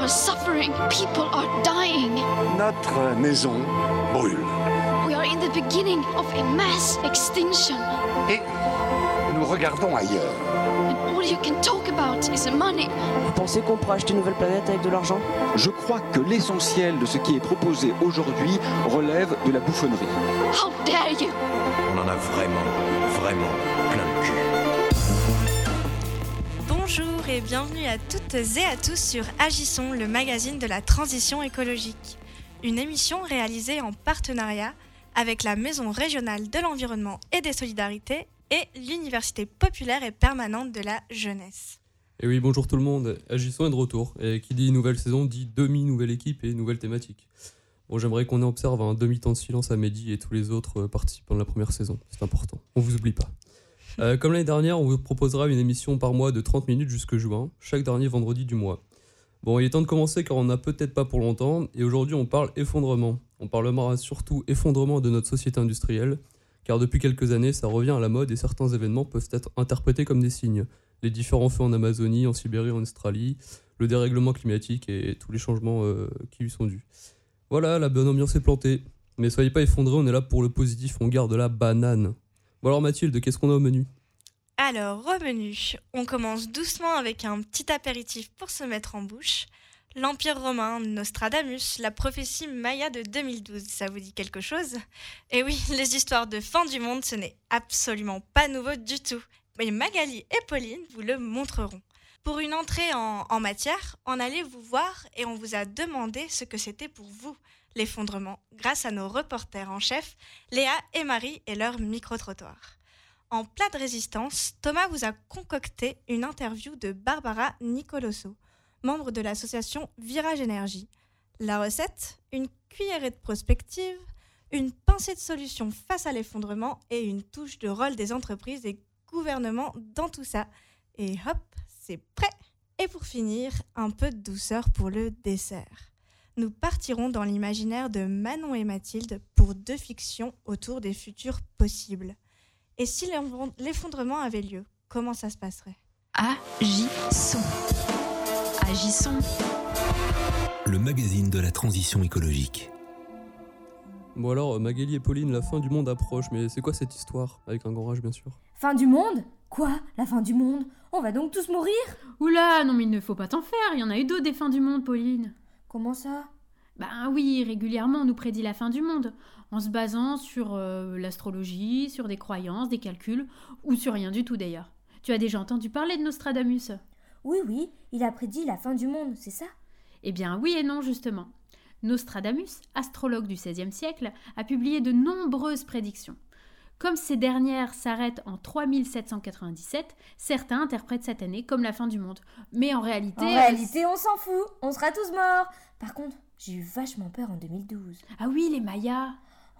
are suffering. People are dying. Notre maison brûle. We are in the beginning of a mass extinction. Et nous regardons ailleurs. And all you can talk about is money. Vous pensez qu'on pourra acheter une nouvelle planète avec de l'argent? Je crois que l'essentiel de ce qui est proposé aujourd'hui relève de la bouffonnerie. How dare you? On en a vraiment, vraiment plein le cul. Bonjour et bienvenue à toutes et à tous sur Agissons, le magazine de la transition écologique. Une émission réalisée en partenariat avec la Maison régionale de l'environnement et des solidarités et l'Université populaire et permanente de la jeunesse. Et oui, bonjour tout le monde, Agissons est de retour. Et qui dit nouvelle saison dit demi-nouvelle équipe et nouvelle thématique. Bon, j'aimerais qu'on observe un demi-temps de silence à Mehdi et tous les autres euh, participants de la première saison. C'est important, on vous oublie pas. Euh, comme l'année dernière, on vous proposera une émission par mois de 30 minutes jusque juin, chaque dernier vendredi du mois. Bon, il est temps de commencer car on n'a peut-être pas pour longtemps, et aujourd'hui on parle effondrement. On parlera surtout effondrement de notre société industrielle, car depuis quelques années ça revient à la mode et certains événements peuvent être interprétés comme des signes. Les différents feux en Amazonie, en Sibérie, en Australie, le dérèglement climatique et tous les changements euh, qui lui sont dus. Voilà, la bonne ambiance est plantée. Mais soyez pas effondrés, on est là pour le positif, on garde la banane. Bon alors Mathilde, qu'est-ce qu'on a au menu? Alors, au menu, on commence doucement avec un petit apéritif pour se mettre en bouche. L'Empire romain, Nostradamus, la prophétie Maya de 2012, ça vous dit quelque chose? Et oui, les histoires de fin du monde, ce n'est absolument pas nouveau du tout. Mais Magali et Pauline vous le montreront. Pour une entrée en, en matière, on allait vous voir et on vous a demandé ce que c'était pour vous, l'effondrement, grâce à nos reporters en chef, Léa et Marie et leur micro-trottoir. En plat de résistance, Thomas vous a concocté une interview de Barbara Nicoloso, membre de l'association Virage Énergie. La recette Une cuillerée de prospective, une pincée de solution face à l'effondrement et une touche de rôle des entreprises et gouvernements dans tout ça. Et hop, c'est prêt Et pour finir, un peu de douceur pour le dessert. Nous partirons dans l'imaginaire de Manon et Mathilde pour deux fictions autour des futurs possibles. Et si l'effondrement avait lieu, comment ça se passerait? Agissons. Agissons. Le magazine de la transition écologique. Bon alors, euh, Magali et Pauline, la fin du monde approche, mais c'est quoi cette histoire? Avec un grand H bien sûr. Fin du monde? Quoi? La fin du monde? On va donc tous mourir? Oula, non mais il ne faut pas t'en faire, il y en a eu d'autres des fins du monde, Pauline. Comment ça? Ben oui, régulièrement on nous prédit la fin du monde, en se basant sur euh, l'astrologie, sur des croyances, des calculs, ou sur rien du tout d'ailleurs. Tu as déjà entendu parler de Nostradamus? Oui, oui, il a prédit la fin du monde, c'est ça? Eh bien oui et non justement. Nostradamus, astrologue du XVIe siècle, a publié de nombreuses prédictions. Comme ces dernières s'arrêtent en 3797, certains interprètent cette année comme la fin du monde. Mais en réalité... En réalité, on s'en fout, on sera tous morts Par contre, j'ai eu vachement peur en 2012. Ah oui, les Mayas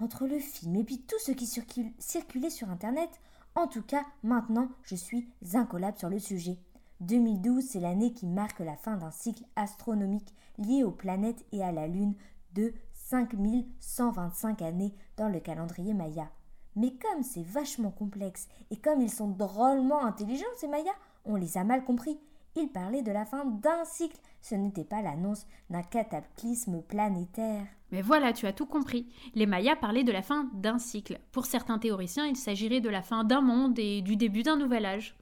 Entre le film et puis tout ce qui circulait sur Internet, en tout cas, maintenant, je suis incollable sur le sujet. 2012, c'est l'année qui marque la fin d'un cycle astronomique lié aux planètes et à la Lune de 5125 années dans le calendrier Maya. Mais comme c'est vachement complexe et comme ils sont drôlement intelligents, ces Mayas, on les a mal compris. Ils parlaient de la fin d'un cycle, ce n'était pas l'annonce d'un cataclysme planétaire. Mais voilà, tu as tout compris. Les Mayas parlaient de la fin d'un cycle. Pour certains théoriciens, il s'agirait de la fin d'un monde et du début d'un nouvel âge.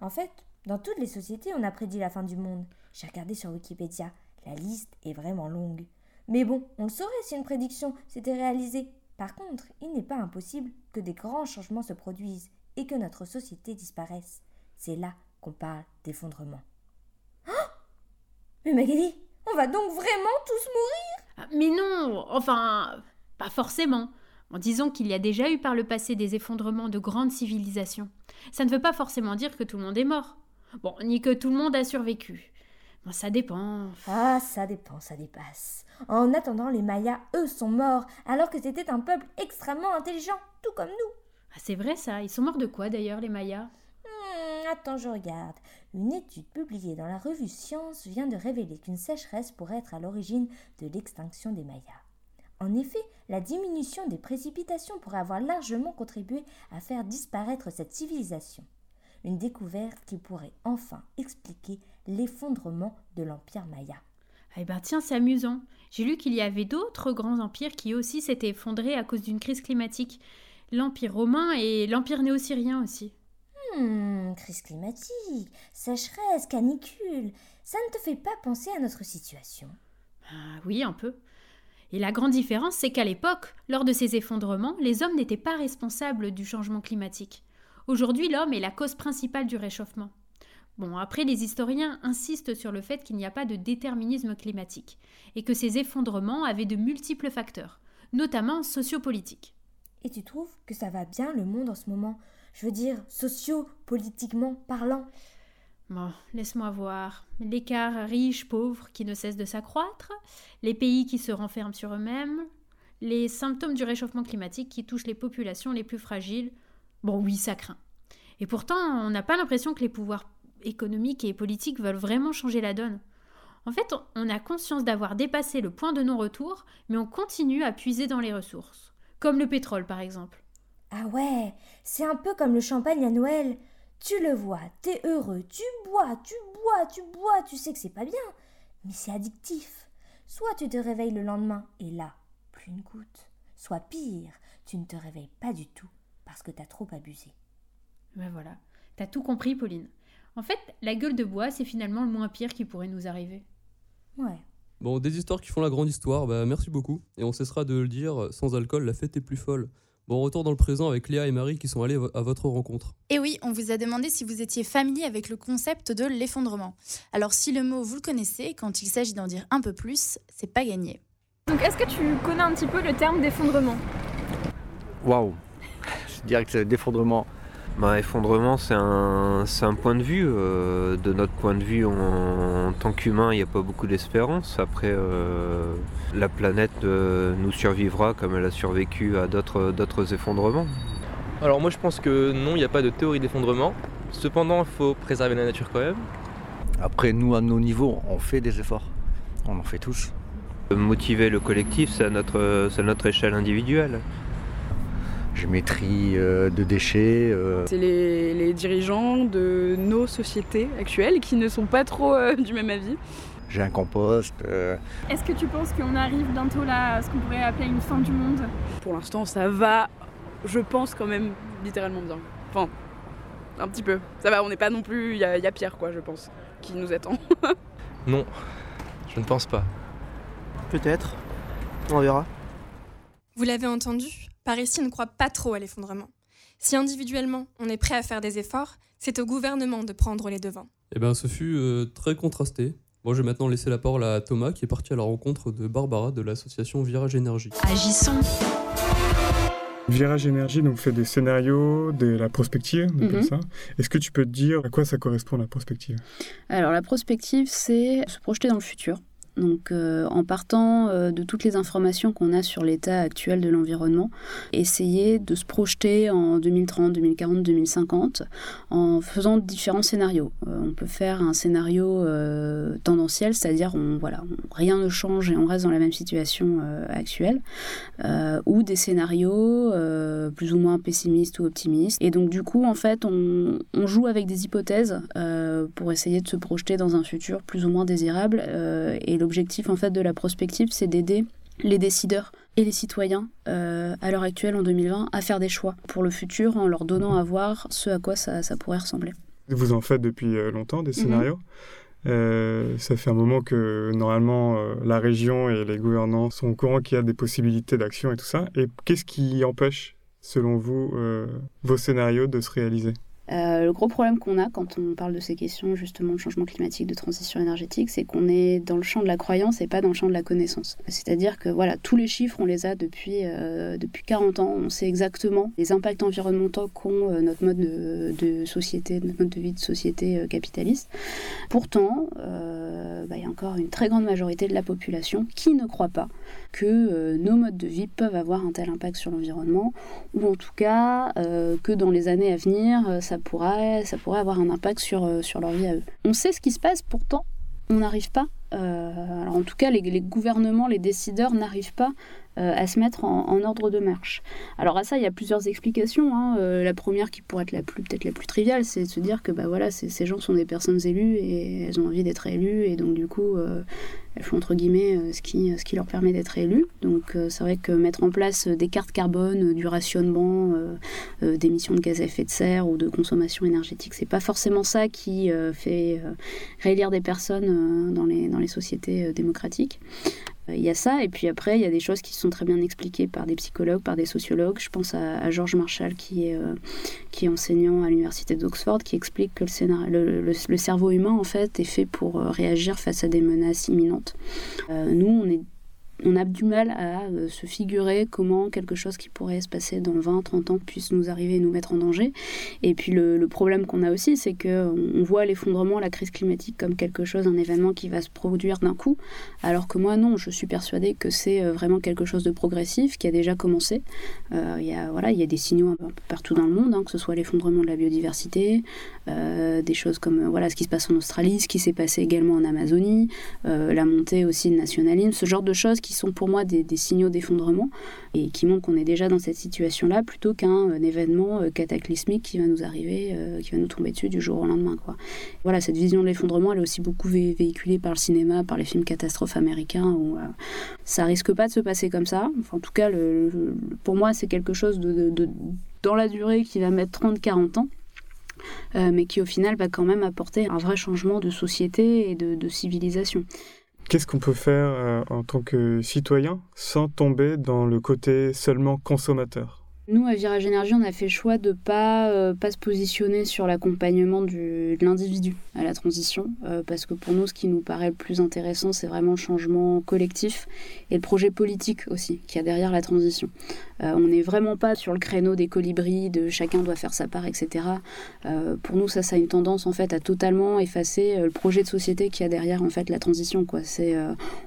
En fait, dans toutes les sociétés, on a prédit la fin du monde. J'ai regardé sur Wikipédia, la liste est vraiment longue. Mais bon, on le saurait si une prédiction s'était réalisée. Par contre, il n'est pas impossible que des grands changements se produisent et que notre société disparaisse. C'est là qu'on parle d'effondrement. Oh Mais Magali, on va donc vraiment tous mourir Ah, Mais non, enfin, pas forcément. En disant qu'il y a déjà eu par le passé des effondrements de grandes civilisations. Ça ne veut pas forcément dire que tout le monde est mort. Bon, ni que tout le monde a survécu. Ça dépend. Ah, ça dépend, ça dépasse. En attendant, les Mayas, eux, sont morts, alors que c'était un peuple extrêmement intelligent, tout comme nous. Ah, c'est vrai ça. Ils sont morts de quoi d'ailleurs, les Mayas? Hmm, attends, je regarde. Une étude publiée dans la revue Science vient de révéler qu'une sécheresse pourrait être à l'origine de l'extinction des Mayas. En effet, la diminution des précipitations pourrait avoir largement contribué à faire disparaître cette civilisation. Une découverte qui pourrait enfin expliquer l'effondrement de l'Empire Maya. Eh ben tiens, c'est amusant. J'ai lu qu'il y avait d'autres grands empires qui aussi s'étaient effondrés à cause d'une crise climatique. L'Empire romain et l'Empire néo-syrien aussi. Hmm, crise climatique, sécheresse, canicule, ça ne te fait pas penser à notre situation? Ah oui, un peu. Et la grande différence, c'est qu'à l'époque, lors de ces effondrements, les hommes n'étaient pas responsables du changement climatique. Aujourd'hui, l'homme est la cause principale du réchauffement. Bon, après, les historiens insistent sur le fait qu'il n'y a pas de déterminisme climatique, et que ces effondrements avaient de multiples facteurs, notamment sociopolitiques. Et tu trouves que ça va bien le monde en ce moment? Je veux dire, socio-politiquement parlant Bon, laisse-moi voir. L'écart riche-pauvre qui ne cesse de s'accroître, les pays qui se renferment sur eux-mêmes, les symptômes du réchauffement climatique qui touchent les populations les plus fragiles. Bon, oui, ça craint. Et pourtant, on n'a pas l'impression que les pouvoirs économiques et politiques veulent vraiment changer la donne. En fait, on a conscience d'avoir dépassé le point de non-retour, mais on continue à puiser dans les ressources. Comme le pétrole, par exemple. Ah ouais, c'est un peu comme le champagne à Noël. Tu le vois, t'es heureux, tu bois, tu bois, tu bois, tu sais que c'est pas bien, mais c'est addictif. Soit tu te réveilles le lendemain et là, plus une goutte. Soit pire, tu ne te réveilles pas du tout parce que t'as trop abusé. Ben voilà, t'as tout compris, Pauline. En fait, la gueule de bois, c'est finalement le moins pire qui pourrait nous arriver. Ouais. Bon, des histoires qui font la grande histoire, bah merci beaucoup. Et on cessera de le dire, sans alcool, la fête est plus folle. Bon, retour dans le présent avec Léa et Marie qui sont allés à votre rencontre. Et oui, on vous a demandé si vous étiez familier avec le concept de l'effondrement. Alors si le mot vous le connaissez, quand il s'agit d'en dire un peu plus, c'est pas gagné. Donc est-ce que tu connais un petit peu le terme d'effondrement? Waouh Je dirais que c'est l'effondrement. Bah, effondrement, c'est un, un, point de vue. Euh, de notre point de vue, en, en tant qu'humain, il n'y a pas beaucoup d'espérance. Après, euh, la planète euh, nous survivra comme elle a survécu à d'autres effondrements. Alors moi, je pense que non, il n'y a pas de théorie d'effondrement. Cependant, il faut préserver la nature quand même. Après, nous, à nos niveaux, on fait des efforts. On en fait tous. Motiver le collectif, c'est à notre, à notre échelle individuelle géométrie euh, de déchets. euh. C'est les, les dirigeants de nos sociétés actuelles qui ne sont pas trop euh, du même avis. J'ai un compost. euh. Est-ce que tu penses qu'on arrive bientôt là à ce qu'on pourrait appeler une fin du monde? Pour l'instant, ça va, je pense quand même littéralement bien. Enfin, un petit peu. Ça va, on n'est pas non plus. Il y, a- il y a pire, quoi, je pense, qui nous attend. Non, je ne pense pas. Peut-être. On verra. Vous l'avez entendu, par ici ne croit pas trop à l'effondrement. Si individuellement on est prêt à faire des efforts, c'est au gouvernement de prendre les devants. Eh bien, ce fut euh, très contrasté. Moi, je vais maintenant laisser la parole à Thomas qui est parti à la rencontre de Barbara de l'association Virage Énergie. Agissons. Virage Énergie donc fait des scénarios, de la prospective, donc Mhm. ça. Est-ce que tu peux te dire à quoi ça correspond la prospective? Alors la prospective, c'est se projeter dans le futur. Donc euh, en partant euh, de toutes les informations qu'on a sur l'état actuel de l'environnement, essayer de se projeter en 2030, 2040, 2050 en faisant différents scénarios. Euh, on peut faire un scénario tendanciel, c'est-à-dire voilà, rien ne change et on reste dans la même situation actuelle, ou des scénarios plus ou moins pessimistes ou optimistes. Et donc du coup, en fait, on, joue avec des hypothèses pour essayer de se projeter dans un futur plus ou moins désirable. L'objectif en fait de la prospective, c'est d'aider les décideurs et les citoyens euh, à l'heure actuelle en 2020 à faire des choix pour le futur en leur donnant à voir ce à quoi ça, ça pourrait ressembler. Vous en faites depuis euh, longtemps des scénarios. Euh, ça fait un moment que normalement euh, la région et les gouvernants sont au courant qu'il y a des possibilités d'action et tout ça. Et qu'est-ce qui empêche, selon vous, vos scénarios de se réaliser? Euh, le gros problème qu'on a quand on parle de ces questions justement de changement climatique, de transition énergétique, c'est qu'on est dans le champ de la croyance et pas dans le champ de la connaissance. C'est-à-dire que voilà, tous les chiffres, on les a depuis, euh, depuis 40 ans, on sait exactement les impacts environnementaux qu'ont euh, notre mode de, société, notre mode de vie de société capitaliste. Pourtant, bah, il y a encore une très grande majorité de la population qui ne croit pas que nos modes de vie peuvent avoir un tel impact sur l'environnement, ou en tout cas que dans les années à venir, ça pourrait, ça pourrait avoir un impact sur, euh, sur leur vie à eux. On sait ce qui se passe, pourtant, on n'arrive pas, euh, alors en tout cas les, les gouvernements, les décideurs n'arrivent pas à se mettre en, ordre de marche. Alors à ça, il y a plusieurs explications. Hein. la première qui pourrait être la plus peut-être la plus triviale, c'est de se dire que bah voilà, ces gens sont des personnes élues et elles ont envie d'être élues et donc du coup elles font entre guillemets euh, ce qui, ce qui leur permet d'être élues. Donc euh, c'est vrai que mettre en place des cartes carbone, du rationnement euh, d'émissions de gaz à effet de serre ou de consommation énergétique, c'est pas forcément ça qui fait réélire des personnes dans, les, dans les sociétés démocratiques. Il y a ça, et puis après, il y a des choses qui sont très bien expliquées par des psychologues, par des sociologues. Je pense à, George Marshall, qui est, qui est enseignant à l'université d'Oxford, qui explique que le, cerveau humain, en fait, est fait pour réagir face à des menaces imminentes euh, nous, on est on a du mal à euh, se figurer comment quelque chose qui pourrait se passer dans 20, 30 ans puisse nous arriver et nous mettre en danger. Et puis le, problème qu'on a aussi, c'est qu'on voit l'effondrement, la crise climatique comme quelque chose, un événement qui va se produire d'un coup, alors que moi non, je suis persuadée que c'est euh, vraiment quelque chose de progressif qui a déjà commencé. Euh, il y, a, voilà, y a des signaux un peu partout dans le monde, hein, que ce soit l'effondrement de la biodiversité, des choses comme voilà, ce qui se passe en Australie, ce qui s'est passé également en Amazonie, la montée aussi de nationalisme, ce genre de choses qui sont pour moi des, signaux d'effondrement et qui montrent qu'on est déjà dans cette situation-là plutôt qu'un euh, événement euh, cataclysmique qui va nous arriver, euh, qui va nous tomber dessus du jour au lendemain. Voilà, cette vision de l'effondrement, elle est aussi beaucoup véhiculée par le cinéma, par les films catastrophes américains où ça risque pas de se passer comme ça. Enfin, en tout cas, pour moi, c'est quelque chose dans la durée qui va mettre 30-40 ans. mais qui au final va quand même apporter un vrai changement de société et de civilisation. Qu'est-ce qu'on peut faire euh, en tant que citoyen sans tomber dans le côté seulement consommateur? Nous, à Virage Énergie, on a fait le choix de pas, euh, pas se positionner sur l'accompagnement de l'individu à la transition, euh, parce que pour nous, ce qui nous paraît le plus intéressant, c'est vraiment le changement collectif et le projet politique aussi qu'il y a derrière la transition. Euh, on n'est vraiment pas sur le créneau des colibris, de chacun doit faire sa part, etc. pour nous, ça, ça a une tendance en fait à totalement effacer le projet de société qu'il y a derrière en fait la transition. C'est,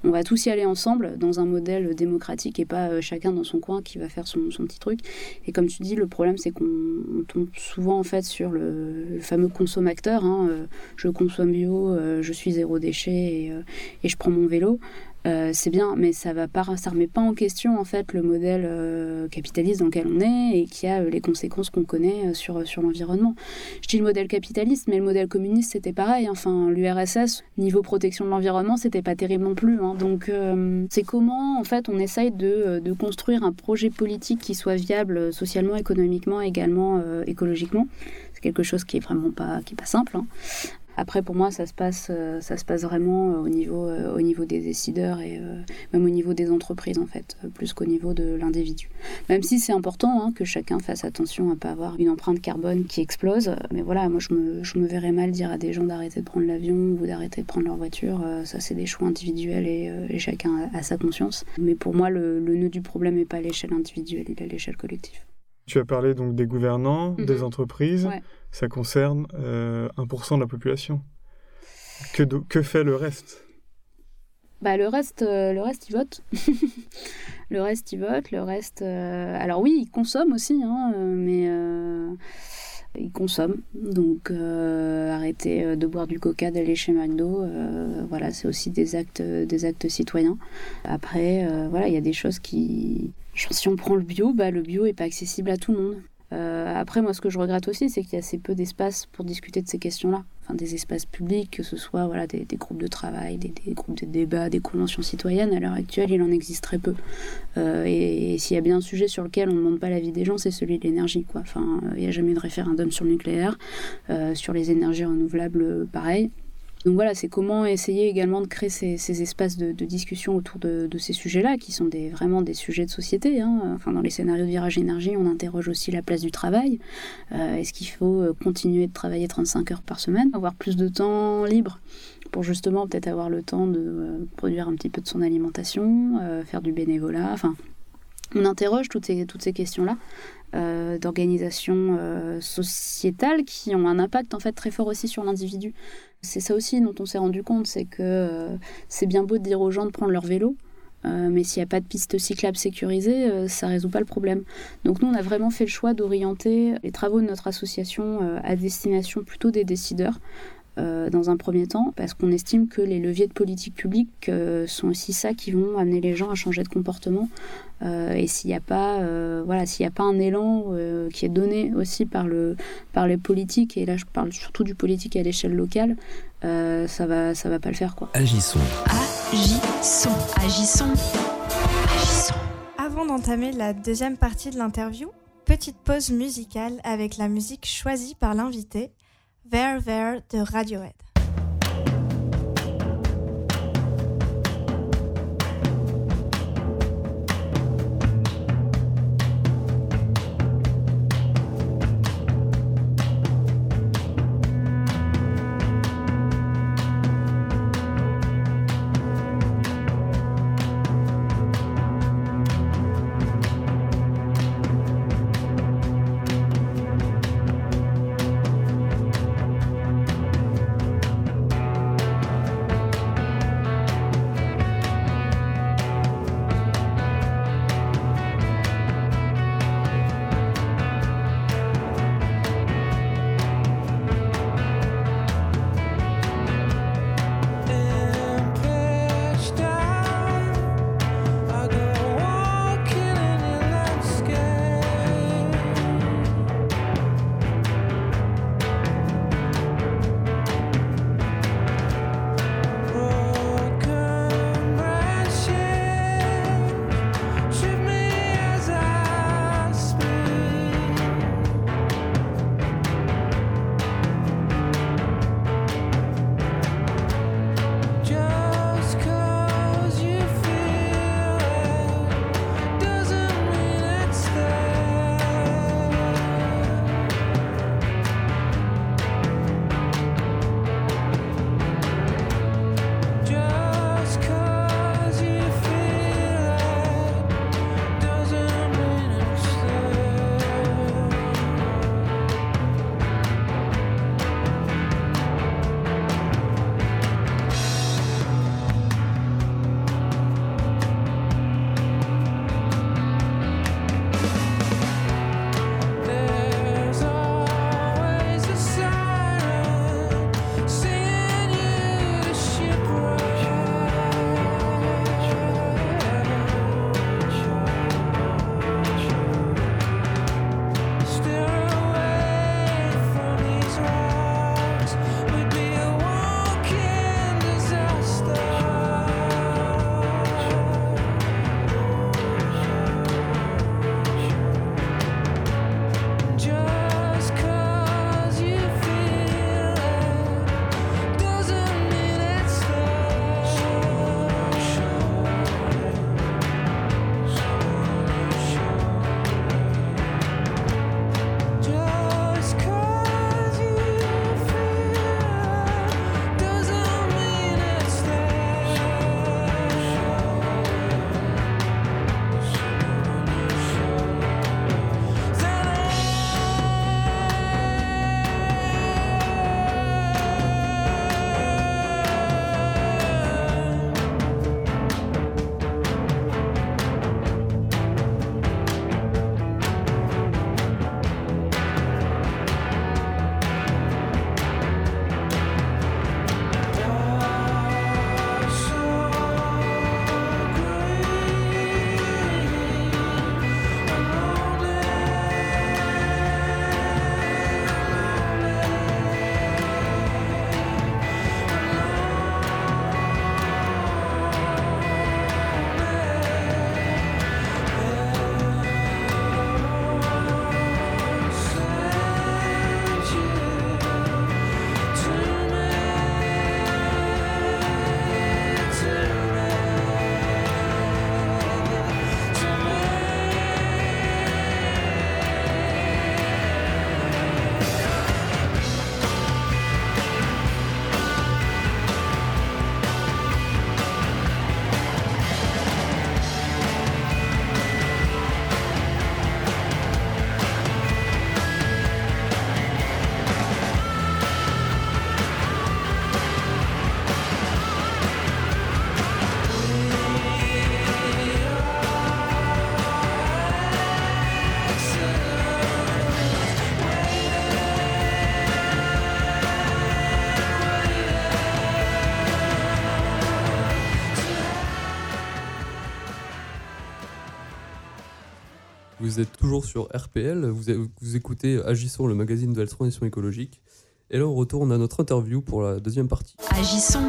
on va tous y aller ensemble dans un modèle démocratique et pas chacun dans son coin qui va faire son, son petit truc. Et comme tu dis, le problème, c'est qu'on tombe souvent en fait sur le, fameux consommateur. Hein, euh, je consomme bio, euh, je suis zéro déchet et, euh, et je prends mon vélo. Euh, c'est bien, mais ça va pas, ça remet pas en question en fait le modèle euh, capitaliste dans lequel on est et qui a euh, les conséquences qu'on connaît sur, l'environnement. Je dis le modèle capitaliste, mais le modèle communiste c'était pareil. Enfin, l'URSS niveau protection de l'environnement c'était pas terrible non plus. Hein. Donc c'est comment en fait on essaye de, de, construire un projet politique qui soit viable socialement, économiquement, également écologiquement. C'est quelque chose qui est vraiment pas qui est pas simple. Hein. Après, pour moi, ça se passe, euh, ça se passe vraiment euh, au niveau, euh, au niveau des décideurs et même au niveau des entreprises, en fait, plus qu'au niveau de l'individu. Même si c'est important hein, que chacun fasse attention à ne pas avoir une empreinte carbone qui explose. Mais voilà, moi, je me, je me verrais mal dire à des gens d'arrêter de prendre l'avion ou d'arrêter de prendre leur voiture. ça, c'est des choix individuels et, chacun a, sa conscience. Mais pour moi, le, nœud du problème n'est pas à l'échelle individuelle, il est à l'échelle collective. Tu as parlé donc des gouvernants, des mhm. entreprises ça concerne 1% euh, de la population. Que, que fait le reste? Bah, le reste, euh, le reste, il vote. le reste, il vote. Le reste, euh, alors oui, il consomme aussi, hein, mais il consomme. Donc, arrêter de boire du coca, d'aller chez McDo, voilà, c'est aussi des actes, des actes citoyens. Après, voilà, il y a des choses qui, si on prend le bio, bah, le bio est pas accessible à tout le monde. Euh, après, moi, ce que je regrette aussi, c'est qu'il y a assez peu d'espace pour discuter de ces questions-là. Enfin, des espaces publics, que ce soit voilà, des, groupes de travail, des, groupes de débat, des conventions citoyennes. À l'heure actuelle, il en existe très peu. Euh, et, s'il y a bien un sujet sur lequel on ne demande pas l'avis des gens, c'est celui de l'énergie. Enfin, il n'y a jamais de référendum sur le nucléaire. Euh, sur les énergies renouvelables, pareil. Donc voilà, c'est comment essayer également de créer ces, espaces de, discussion autour de, ces sujets-là, qui sont vraiment des sujets de société. Hein. Enfin, dans les scénarios de virage énergie, on interroge aussi la place du travail. Euh, est-ce qu'il faut euh, continuer de travailler 35 heures par semaine, avoir plus de temps libre pour justement peut-être avoir le temps de euh, produire un petit peu de son alimentation, faire du bénévolat, enfin on interroge toutes ces, questions-là d'organisation sociétale qui ont un impact en fait très fort aussi sur l'individu. C'est ça aussi dont on s'est rendu compte, c'est que euh, c'est bien beau de dire aux gens de prendre leur vélo, euh, mais s'il n'y a pas de piste cyclable sécurisée, euh, ça ne résout pas le problème. Donc nous, on a vraiment fait le choix d'orienter les travaux de notre association à destination plutôt des décideurs, euh, dans un premier temps, parce qu'on estime que les leviers de politique publique euh, sont aussi ça qui vont amener les gens à changer de comportement. Euh, et s'il n'y a pas, voilà, s'il n'y a pas un élan qui est donné aussi par le, par les politiques, et là je parle surtout du politique à l'échelle locale, ça va, ça va pas le faire quoi. Agissons. Agissons. Agissons. Agissons. Avant d'entamer la deuxième partie de l'interview, petite pause musicale avec la musique choisie par l'invité, There There de Radiohead. Vous êtes toujours sur RPL, vous, vous écoutez Agissons, le magazine de la transition écologique. Et là, on retourne à notre interview pour la deuxième partie. Agissons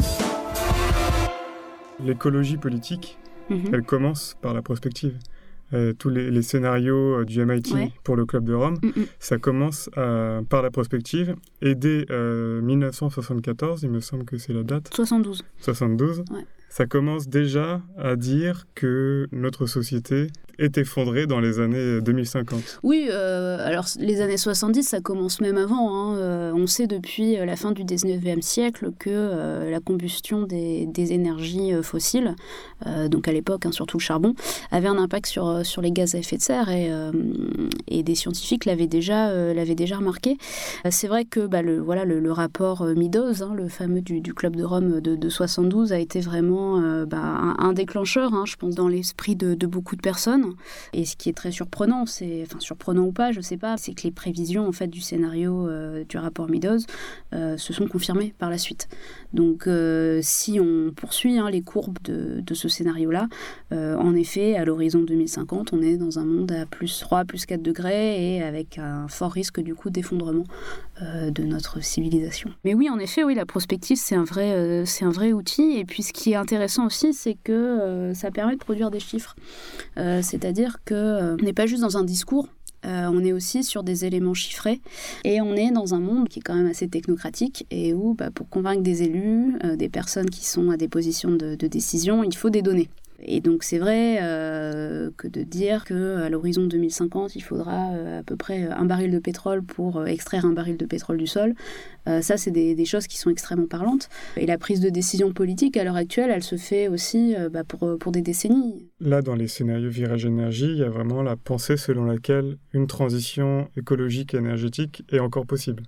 L'écologie politique, Mhm. elle commence par la prospective. Euh, tous les, les scénarios euh, du MIT Ouais. pour le Club de Rome, Mm, mm. ça commence euh, par la prospective. Et dès euh, 1974, il me semble que c'est la date, 72. 72, Ouais. Ça commence déjà à dire que notre société est effondrée dans les années 2050. Oui, euh, alors les années 70, ça commence même avant. hein. Euh, on sait depuis euh, la fin du 19e siècle que euh, la combustion des, énergies euh, fossiles, euh, donc à l'époque hein, surtout le charbon, avait un impact sur, euh, les gaz à effet de serre et, euh, des scientifiques l'avaient déjà, euh, remarqué. Euh, C'est vrai que bah, le, rapport euh, Meadows, hein, le fameux du, Club de Rome de 72, a été vraiment euh, bah, un, déclencheur, hein, je pense, dans l'esprit de, beaucoup de personnes. Et ce qui est très surprenant, c'est, enfin surprenant ou pas, je sais pas, c'est que les prévisions en fait du scénario euh, du rapport Meadows euh, se sont confirmées par la suite. Donc si on poursuit hein, les courbes de, ce scénario-là, en effet, à l'horizon 2050, on est dans un monde à plus 3, plus 4 degrés et avec un fort risque du coup d'effondrement de notre civilisation. Mais oui, en effet, oui, la prospective, c'est un, vrai, un vrai outil. Et puis ce qui est intéressant aussi, c'est que euh, ça permet de produire des chiffres. Euh, C'est-à-dire qu'on n'est pas juste dans un discours. euh, on est aussi sur des éléments chiffrés et on est dans un monde qui est quand même assez technocratique et où bah, pour convaincre des élus, euh, des personnes qui sont à des positions de décision, il faut des données. Et donc c'est vrai euh, que de dire que à l'horizon 2050 il faudra euh, à peu près un baril de pétrole pour euh, extraire un baril de pétrole du sol, euh, ça c'est des, choses qui sont extrêmement parlantes. Et la prise de décision politique à l'heure actuelle, elle se fait aussi euh, bah, pour, pour des décennies. Là, dans les scénarios virage énergie, il y a vraiment la pensée selon laquelle une transition écologique et énergétique est encore possible.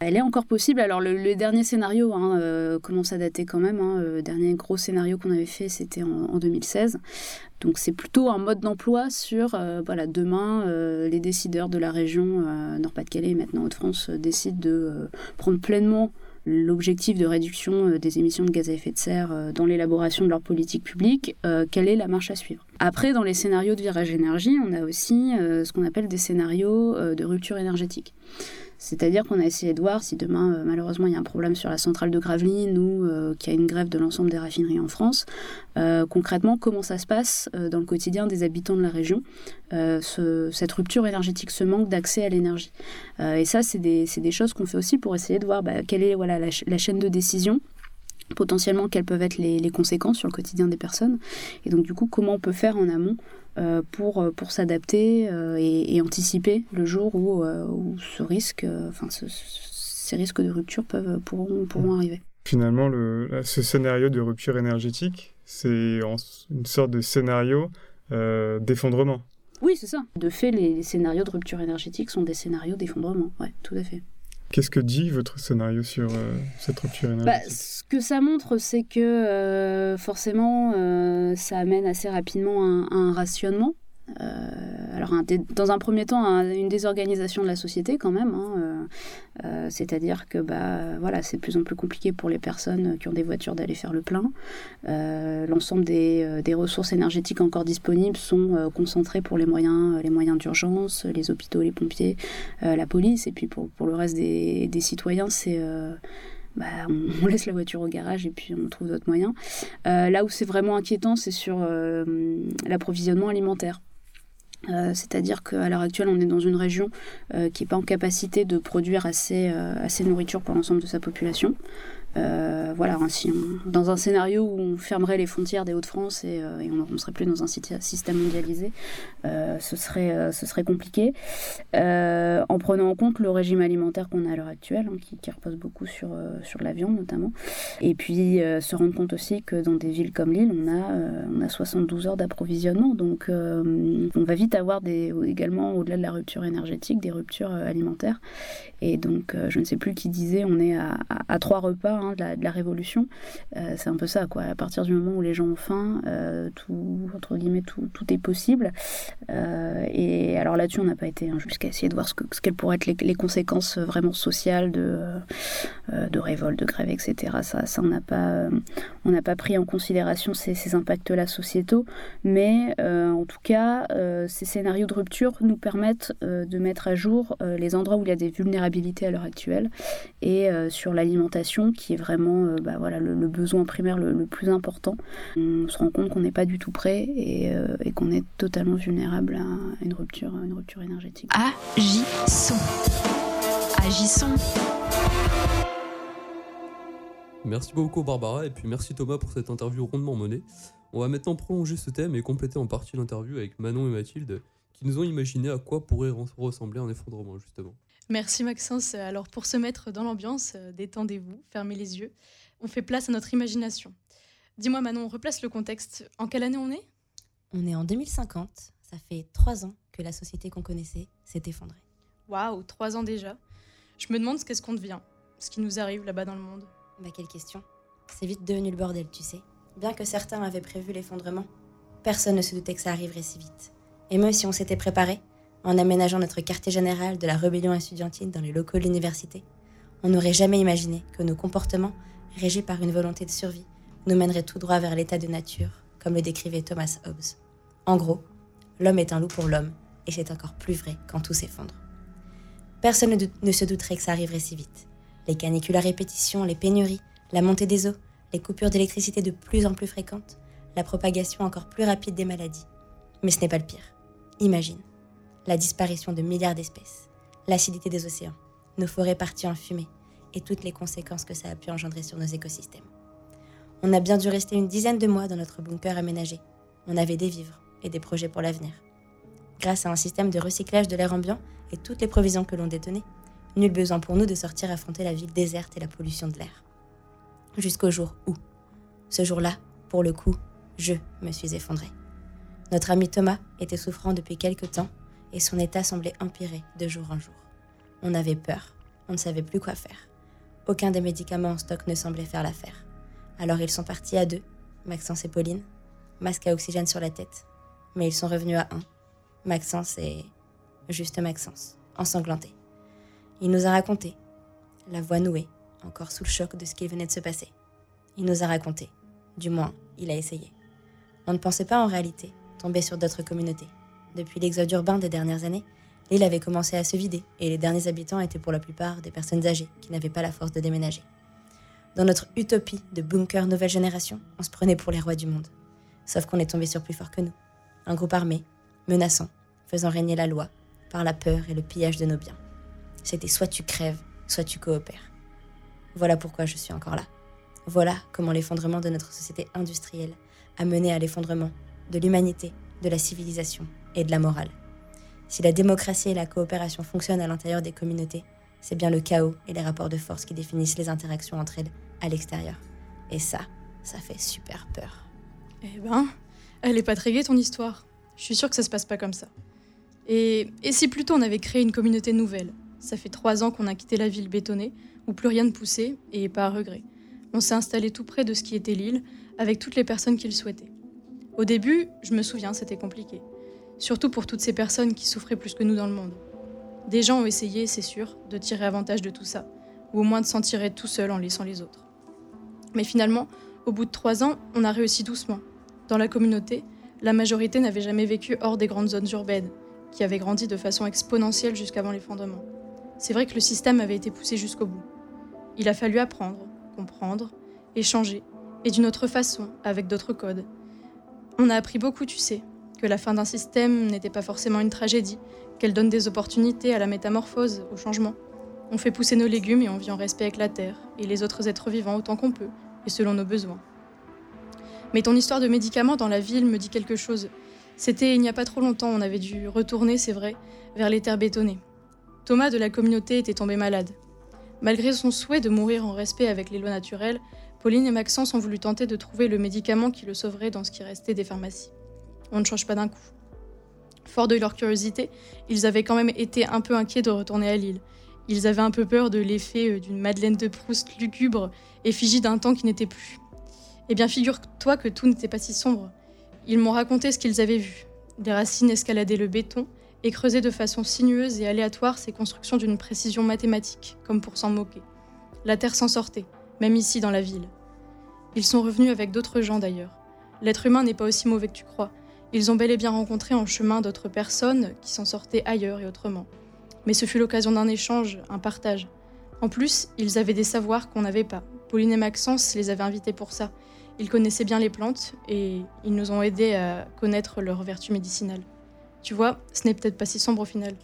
Elle est encore possible. Alors le, le dernier scénario hein, euh, commence à dater quand même. hein. Le dernier gros scénario qu'on avait fait, c'était en, en 2016. Donc c'est plutôt un mode d'emploi sur, euh, voilà, demain, euh, les décideurs de la région euh, Nord-Pas-de-Calais et maintenant Hauts-de-France euh, décident de euh, prendre pleinement l'objectif de réduction euh, des émissions de gaz à effet de serre euh, dans l'élaboration de leur politique publique, euh, quelle est la marche à suivre. Après, dans les scénarios de virage énergie, on a aussi euh, ce qu'on appelle des scénarios euh, de rupture énergétique. C'est-à-dire qu'on a essayé de voir si demain, euh, malheureusement, il y a un problème sur la centrale de Gravelines ou euh, qu'il y a une grève de l'ensemble des raffineries en France, euh, concrètement, comment ça se passe dans le quotidien des habitants de la région, ce- cette rupture énergétique, ce manque d'accès à l'énergie? Et ça, c'est des, choses qu'on fait aussi pour essayer de voir bah, quelle est la chaîne de décision potentiellement quelles peuvent être les, les conséquences sur le quotidien des personnes et donc du coup comment on peut faire en amont euh, pour, euh, pour s'adapter euh, et, et anticiper le jour où, euh, où ce risque, enfin ce- ce- ces risques de rupture peuvent, pourront, pourront arriver. Finalement, le, ce scénario de rupture énergétique, c'est une sorte de scénario d'effondrement. Oui, c'est ça. De fait, les, les scénarios de rupture énergétique sont des scénarios d'effondrement. Ouais, tout à fait. Qu'est-ce que dit votre scénario sur euh, cette rupture Bah, énergétique? ce que ça montre, c'est que euh, forcément, euh, ça amène assez rapidement un, un rationnement. Euh, alors, dans un premier temps, un- une désorganisation de la société quand même. hein, euh, euh, C'est-à-dire que bah, voilà, c'est de plus en plus compliqué pour les personnes qui ont des voitures d'aller faire le plein. L'ensemble des, ressources énergétiques encore disponibles sont concentrées pour les moyens, les moyens d'urgence, les hôpitaux, les pompiers, la police. Et puis pour, pour le reste des, des citoyens, c'est... bah, on, laisse la voiture au garage et puis on trouve d'autres moyens. Là où c'est vraiment inquiétant, c'est sur l'approvisionnement alimentaire. Euh, C'est-à-dire qu'à l'heure actuelle, on est dans une région euh, qui n'est pas en capacité de produire euh, assez de nourriture pour l'ensemble de sa population. Euh, voilà, hein, dans un scénario où on fermerait les frontières des Hauts-de-France et, euh, on ne serait plus dans un système mondialisé, euh, ce, serait, ce serait compliqué. En prenant en compte le régime alimentaire qu'on a à l'heure actuelle, hein, qui, repose beaucoup sur, sur la viande notamment. Et puis se rendre compte aussi que dans des villes comme Lille, on a, on a 72 heures d'approvisionnement. Donc on va vite avoir des, également, au-delà de la rupture énergétique, des ruptures alimentaires. Et donc je ne sais plus qui disait, on est à- à trois repas hein, de, la, révolution. Euh, c'est un peu ça, quoi. À partir du moment où les gens ont faim, euh, tout, entre guillemets, tout, tout est possible. et alors là-dessus, on n'a pas été hein, jusqu'à essayer de voir ce, que, ce qu'elles pourraient être les, conséquences vraiment sociales de, de révolte, de grève, etc. Ça, ça on n'a pas, on pas pris en considération ces, ces impacts-là sociétaux. Mais en tout cas, ces scénarios de rupture nous permettent de mettre à jour les endroits où il y a des vulnérabilités à l'heure actuelle et euh, sur l'alimentation qui est vraiment euh, bah, voilà, le, besoin primaire le, plus important. On se rend compte qu'on n'est pas du tout prêt et, euh, et qu'on est totalement vulnérable à une rupture, une rupture énergétique. Agissons. Agissons. Merci beaucoup Barbara et puis merci Thomas pour cette interview rondement menée. On va maintenant prolonger ce thème et compléter en partie l'interview avec Manon et Mathilde qui nous ont imaginé à quoi pourrait ressembler un effondrement justement. Merci Maxence. Alors pour se mettre dans l'ambiance, euh, détendez-vous, fermez les yeux. On fait place à notre imagination. Dis-moi Manon, on replace le contexte. En quelle année on est? On est en 2050. Ça fait trois ans que la société qu'on connaissait s'est effondrée. Waouh, trois ans déjà. Je me demande ce qu'est-ce qu'on devient, ce qui nous arrive là-bas dans le monde. Bah quelle question. C'est vite devenu le bordel, tu sais. Bien que certains avaient prévu l'effondrement, personne ne se doutait que ça arriverait si vite. Et même si on s'était préparé, en aménageant notre quartier général de la rébellion estudiantine dans les locaux de l'université, on n'aurait jamais imaginé que nos comportements, régis par une volonté de survie, nous mèneraient tout droit vers l'état de nature, comme le décrivait Thomas Hobbes. En gros, l'homme est un loup pour l'homme, et c'est encore plus vrai quand tout s'effondre. Personne ne, se douterait que ça arriverait si vite. Les canicules à répétition, les pénuries, la montée des eaux, les coupures d'électricité de plus en plus fréquentes, la propagation encore plus rapide des maladies. Mais ce n'est pas le pire. Imagine, la disparition de milliards d'espèces, l'acidité des océans, nos forêts parties en fumée et toutes les conséquences que ça a pu engendrer sur nos écosystèmes. On a bien dû rester une dizaine de mois dans notre bunker aménagé. On avait des vivres et des projets pour l'avenir. Grâce à un système de recyclage de l'air ambiant et toutes les provisions que l'on détenait, nul besoin pour nous de sortir affronter la ville déserte et la pollution de l'air. Jusqu'au jour où, ce jour-là, pour le coup, je me suis effondrée. Notre ami Thomas était souffrant depuis quelque temps et son état semblait empirer de jour en jour. On avait peur, on ne savait plus quoi faire. Aucun des médicaments en stock ne semblait faire l'affaire. Alors ils sont partis à deux, Maxence et Pauline, masque à oxygène sur la tête. Mais ils sont revenus à un, Maxence et juste Maxence, ensanglanté. Il nous a raconté, la voix nouée, encore sous le choc de ce qui venait de se passer. Il nous a raconté, du moins, il a essayé. On ne pensait pas en réalité tomber sur d'autres communautés. Depuis l'exode urbain des dernières années, l'île avait commencé à se vider et les derniers habitants étaient pour la plupart des personnes âgées qui n'avaient pas la force de déménager. Dans notre utopie de bunker nouvelle génération, on se prenait pour les rois du monde. Sauf qu'on est tombé sur plus fort que nous. Un groupe armé, menaçant, faisant régner la loi, par la peur et le pillage de nos biens. C'était soit tu crèves, soit tu coopères. Voilà pourquoi je suis encore là. Voilà comment l'effondrement de notre société industrielle a mené à l'effondrement de l'humanité, de la civilisation et de la morale. Si la démocratie et la coopération fonctionnent à l'intérieur des communautés, c'est bien le chaos et les rapports de force qui définissent les interactions entre elles à l'extérieur. Et ça, ça fait super peur. Eh ben, elle est pas très gaie ton histoire. Je suis sûre que ça se passe pas comme ça. Et, si plutôt on avait créé une communauté nouvelle? Ça fait trois ans qu'on a quitté la ville bétonnée, où plus rien ne poussait, et pas à regret. On s'est installé tout près de ce qui était l'île, avec toutes les personnes qui le souhaitaient. Au début, je me souviens, c'était compliqué. Surtout pour toutes ces personnes qui souffraient plus que nous dans le monde. Des gens ont essayé, c'est sûr, de tirer avantage de tout ça, ou au moins de s'en tirer tout seul en laissant les autres. Mais finalement, au bout de trois ans, on a réussi doucement. Dans la communauté, la majorité n'avait jamais vécu hors des grandes zones urbaines, qui avaient grandi de façon exponentielle jusqu'avant l'effondrement. C'est vrai que le système avait été poussé jusqu'au bout. Il a fallu apprendre, comprendre, échanger, et d'une autre façon, avec d'autres codes, on a appris beaucoup, tu sais, que la fin d'un système n'était pas forcément une tragédie, qu'elle donne des opportunités à la métamorphose, au changement. On fait pousser nos légumes et on vit en respect avec la terre et les autres êtres vivants autant qu'on peut, et selon nos besoins. Mais ton histoire de médicaments dans la ville me dit quelque chose. C'était il n'y a pas trop longtemps, on avait dû retourner, c'est vrai, vers les terres bétonnées. Thomas de la communauté était tombé malade. Malgré son souhait de mourir en respect avec les lois naturelles, Pauline et Maxence ont voulu tenter de trouver le médicament qui le sauverait dans ce qui restait des pharmacies. On ne change pas d'un coup. Fort de leur curiosité, ils avaient quand même été un peu inquiets de retourner à Lille. Ils avaient un peu peur de l'effet euh, d'une Madeleine de Proust lugubre, effigie d'un temps qui n'était plus. Eh bien, figure-toi que tout n'était pas si sombre. Ils m'ont raconté ce qu'ils avaient vu. Des racines escaladaient le béton et creusaient de façon sinueuse et aléatoire ces constructions d'une précision mathématique, comme pour s'en moquer. La terre s'en sortait, même ici dans la ville. Ils sont revenus avec d'autres gens d'ailleurs. L'être humain n'est pas aussi mauvais que tu crois. Ils ont bel et bien rencontré en chemin d'autres personnes qui s'en sortaient ailleurs et autrement. Mais ce fut l'occasion d'un échange, un partage. En plus, ils avaient des savoirs qu'on n'avait pas. Pauline et Maxence les avaient invités pour ça. Ils connaissaient bien les plantes et ils nous ont aidés à connaître leurs vertus médicinales. Tu vois, ce n'est peut-être pas si sombre au final.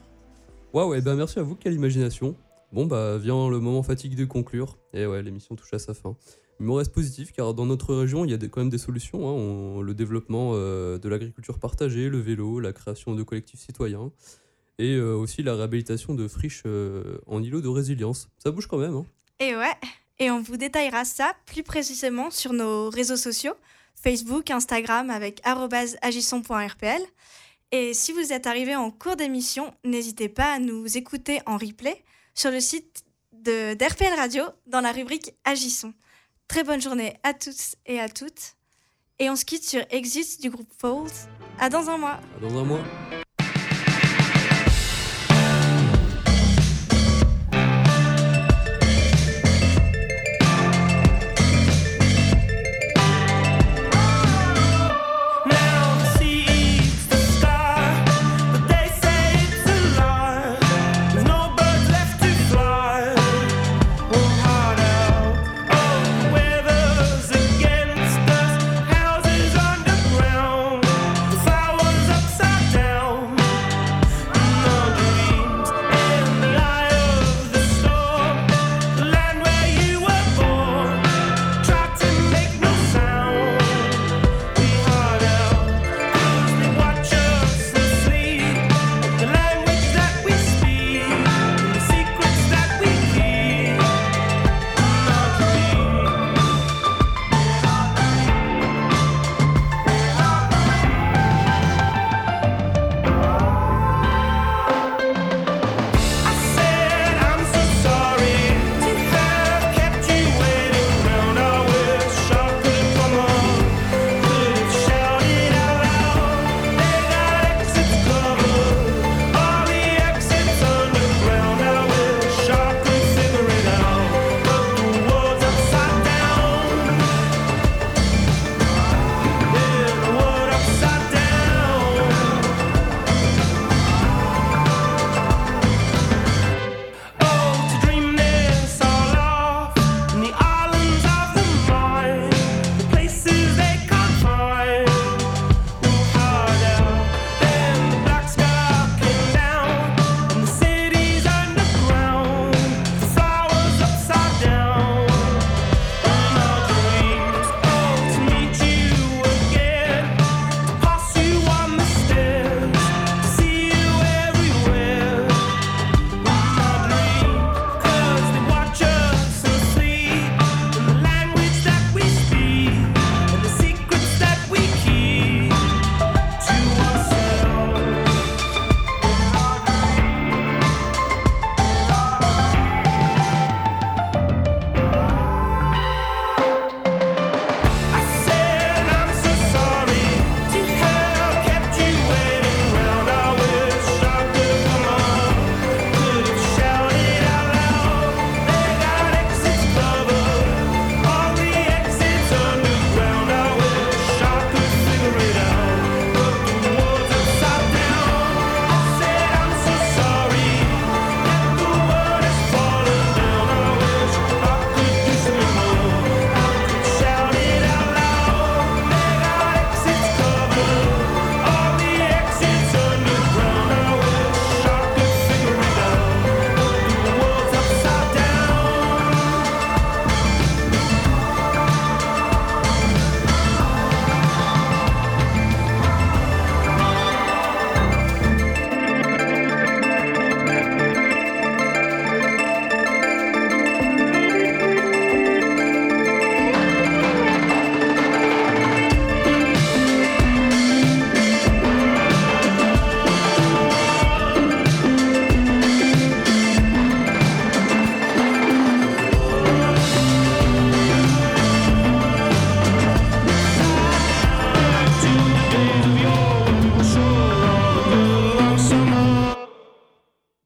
Waouh, et ben merci à vous, quelle imagination. Bon bah vient le moment fatigue de conclure. Et ouais, l'émission touche à sa fin. Il me reste positif car dans notre région, il y a quand même des solutions. hein. On- le développement euh, de l'agriculture partagée, le vélo, la création de collectifs citoyens et euh, aussi la réhabilitation de friches euh, en îlots de résilience. Ça bouge quand même. hein. Et ouais, et on vous détaillera ça plus précisément sur nos réseaux sociaux, Facebook, Instagram avec arobase agissons.rpl. Et si vous êtes arrivé en cours d'émission, n'hésitez pas à nous écouter en replay sur le site d'RPL Radio dans la rubrique Agissons. Très bonne journée à tous et à toutes. Et on se quitte sur Exist du groupe Fold. À dans un mois. Dans un mois.